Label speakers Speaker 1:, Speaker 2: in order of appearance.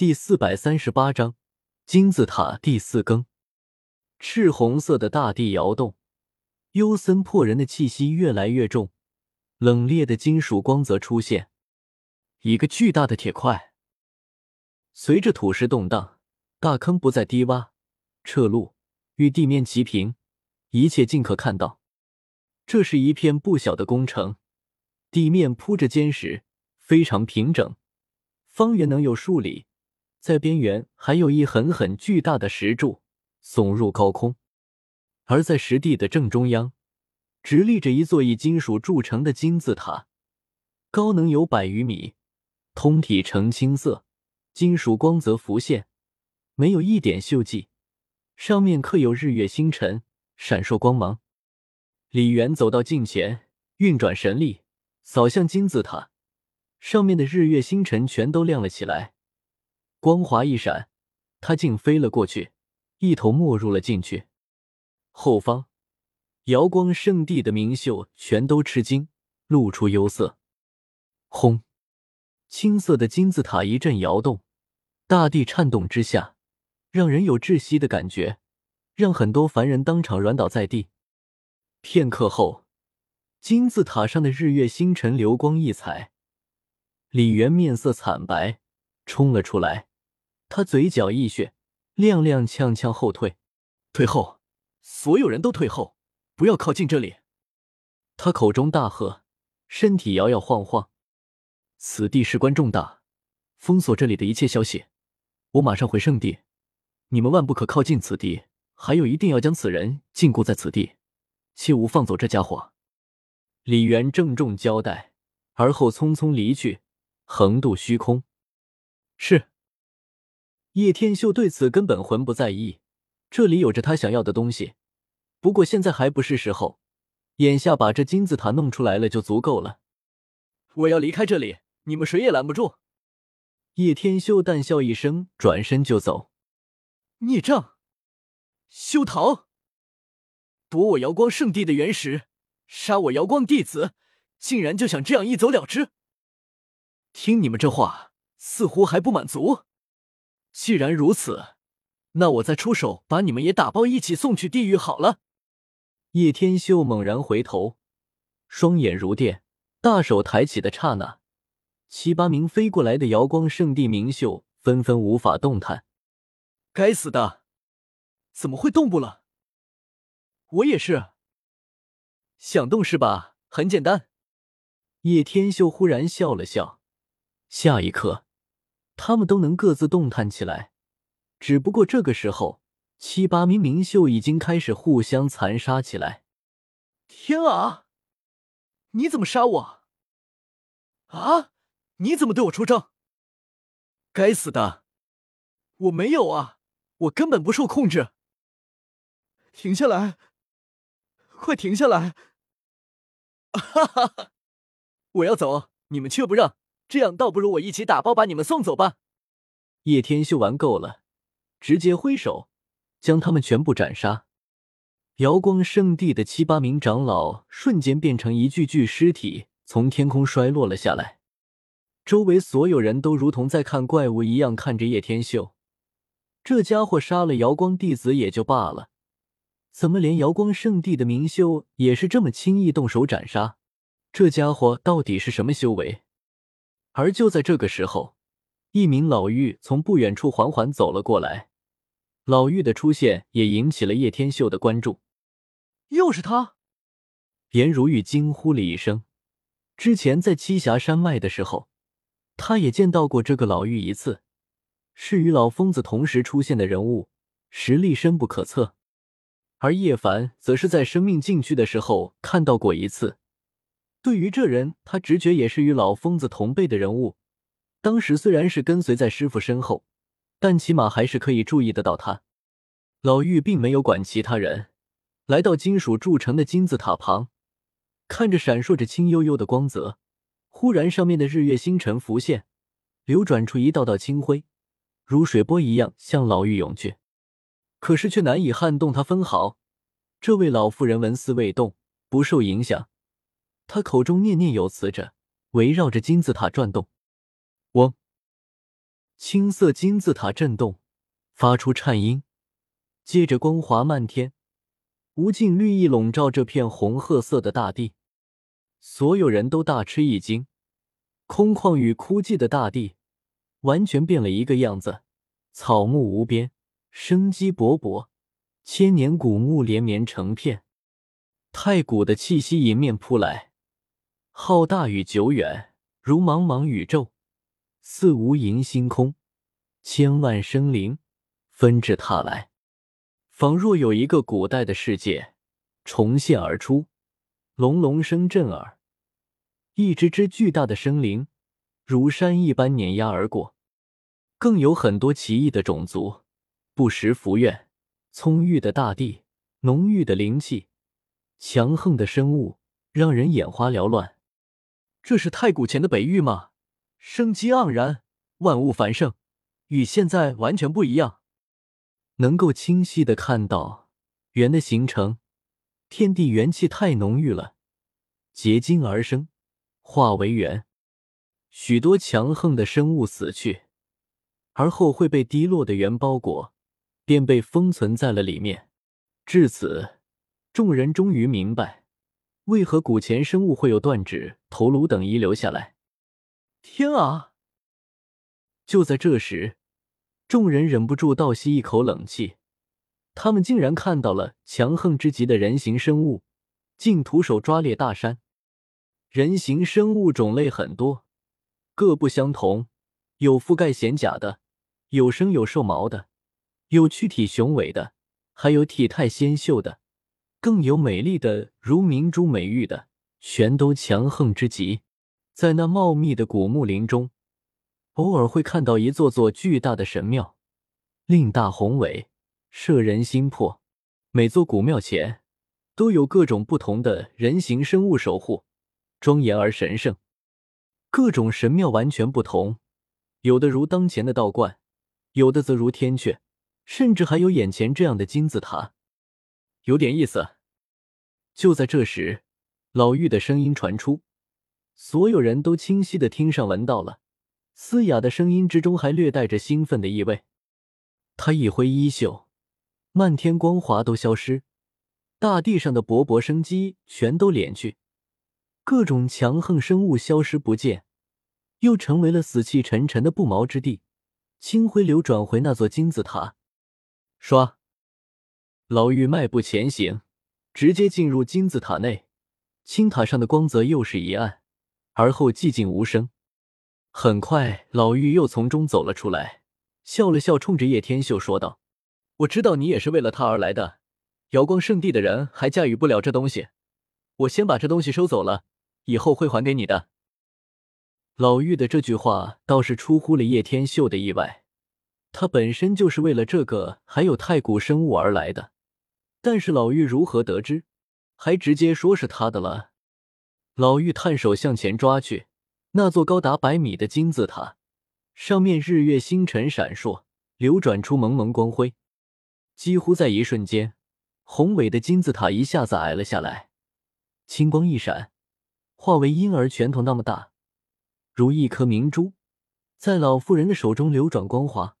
Speaker 1: 第四百三十八章金字塔第四更。赤红色的大地摇动，幽森破人的气息越来越重，冷冽的金属光泽出现。一个巨大的铁块，随着土石动荡，大坑不再低洼，侧路与地面齐平，一切尽可看到。这是一片不小的工程，地面铺着坚石，非常平整，方圆能有数里。在边缘还有一很很巨大的石柱耸入高空，而在石地的正中央，直立着一座以金属铸成的金字塔，高能有百余米，通体呈青色，金属光泽浮现，没有一点锈迹，上面刻有日月星辰，闪烁光芒。李元走到近前，运转神力，扫向金字塔，上面的日月星辰全都亮了起来。光华一闪，他竟飞了过去，一头没入了进去。后方，瑶光圣地的明秀全都吃惊，露出忧色。轰！青色的金字塔一阵摇动，大地颤动之下，让人有窒息的感觉，让很多凡人当场软倒在地。片刻后，金字塔上的日月星辰流光溢彩，李元面色惨白，冲了出来。他嘴角溢血，踉踉跄跄后退，退后！所有人都退后，不要靠近这里！他口中大喝，身体摇摇晃晃。此地事关重大，封锁这里的一切消息。我马上回圣地，你们万不可靠近此地。还有，一定要将此人禁锢在此地，切勿放走这家伙。李元郑重交代，而后匆匆离去，横渡虚空。是。叶天秀对此根本浑不在意，这里有着他想要的东西。不过现在还不是时候，眼下把这金字塔弄出来了就足够了。我要离开这里，你们谁也拦不住。叶天秀淡笑一声，转身就走。孽障，休逃！夺我瑶光圣地的原石，杀我瑶光弟子，竟然就想这样一走了之？听你们这话，似乎还不满足。既然如此，那我再出手把你们也打包一起送去地狱好了。叶天秀猛然回头，双眼如电，大手抬起的刹那，七八名飞过来的瑶光圣地明秀纷纷无法动弹。该死的，怎么会动不了？我也是。想动是吧？很简单。叶天秀忽然笑了笑，下一刻。他们都能各自动弹起来，只不过这个时候，七八名明秀已经开始互相残杀起来。天啊！你怎么杀我？啊！你怎么对我出招？该死的！我没有啊！我根本不受控制！停下来！快停下来！哈哈哈！我要走，你们却不让。这样倒不如我一起打包把你们送走吧。叶天秀玩够了，直接挥手将他们全部斩杀。瑶光圣地的七八名长老瞬间变成一具具尸体，从天空摔落了下来。周围所有人都如同在看怪物一样看着叶天秀。这家伙杀了瑶光弟子也就罢了，怎么连瑶光圣地的明秀也是这么轻易动手斩杀？这家伙到底是什么修为？而就在这个时候，一名老妪从不远处缓缓走了过来。老妪的出现也引起了叶天秀的关注。又是他！颜如玉惊呼了一声。之前在栖霞山脉的时候，他也见到过这个老妪一次，是与老疯子同时出现的人物，实力深不可测。而叶凡则是在生命禁区的时候看到过一次。对于这人，他直觉也是与老疯子同辈的人物。当时虽然是跟随在师傅身后，但起码还是可以注意得到他。老妪并没有管其他人，来到金属铸成的金字塔旁，看着闪烁着青幽幽的光泽。忽然，上面的日月星辰浮现，流转出一道道青辉，如水波一样向老妪涌去，可是却难以撼动他分毫。这位老妇人纹丝未动，不受影响。他口中念念有词着，围绕着金字塔转动。嗡！青色金字塔震动，发出颤音，接着光华漫天，无尽绿意笼罩这片红褐色的大地。所有人都大吃一惊，空旷与枯寂的大地完全变了一个样子，草木无边，生机勃勃，千年古木连绵成片，太古的气息迎面扑来，浩大与久远，如茫茫宇宙，似无垠星空，千万生灵纷至沓来，仿若有一个古代的世界重现而出。隆隆声震耳，一只只巨大的生灵如山一般碾压而过，更有很多奇异的种族，不时浮愿，葱郁的大地，浓郁的灵气，强横的生物，让人眼花缭乱。这是太古前的北域吗？生机盎然，万物繁盛，与现在完全不一样。能够清晰的看到圆的形成。天地元气太浓郁了，结晶而生，化为圆。许多强横的生物死去，而后会被滴落的圆包裹，便被封存在了里面。至此，众人终于明白，为何古前生物会有断指、头颅等遗留下来。天啊！就在这时，众人忍不住倒吸一口冷气。他们竟然看到了强横之极的人形生物，竟徒手抓裂大山。人形生物种类很多，各不相同，有覆盖显甲的，有生有兽毛的，有躯体雄伟的，还有体态纤秀的，更有美丽的如明珠美玉的，全都强横之极。在那茂密的古木林中，偶尔会看到一座座巨大的神庙，令大宏伟。摄人心魄，每座古庙前都有各种不同的人形生物守护，庄严而神圣。各种神庙完全不同，有的如当前的道观，有的则如天阙，甚至还有眼前这样的金字塔，有点意思。就在这时，老妪的声音传出，所有人都清晰的听上闻到了，嘶哑的声音之中还略带着兴奋的意味。他一挥衣袖。漫天光华都消失，大地上的勃勃生机全都敛去，各种强横生物消失不见，又成为了死气沉沉的不毛之地。清辉流转回那座金字塔，唰，老妪迈步前行，直接进入金字塔内。青塔上的光泽又是一暗，而后寂静无声。很快，老妪又从中走了出来，笑了笑，冲着叶天秀说道。我知道你也是为了他而来的，瑶光圣地的人还驾驭不了这东西，我先把这东西收走了，以后会还给你的。老妪的这句话倒是出乎了叶天秀的意外，他本身就是为了这个还有太古生物而来的，但是老妪如何得知，还直接说是他的了？老妪探手向前抓去，那座高达百米的金字塔，上面日月星辰闪烁，流转出蒙蒙光辉。几乎在一瞬间，宏伟的金字塔一下子矮了下来，青光一闪，化为婴儿拳头那么大，如一颗明珠，在老妇人的手中流转光滑。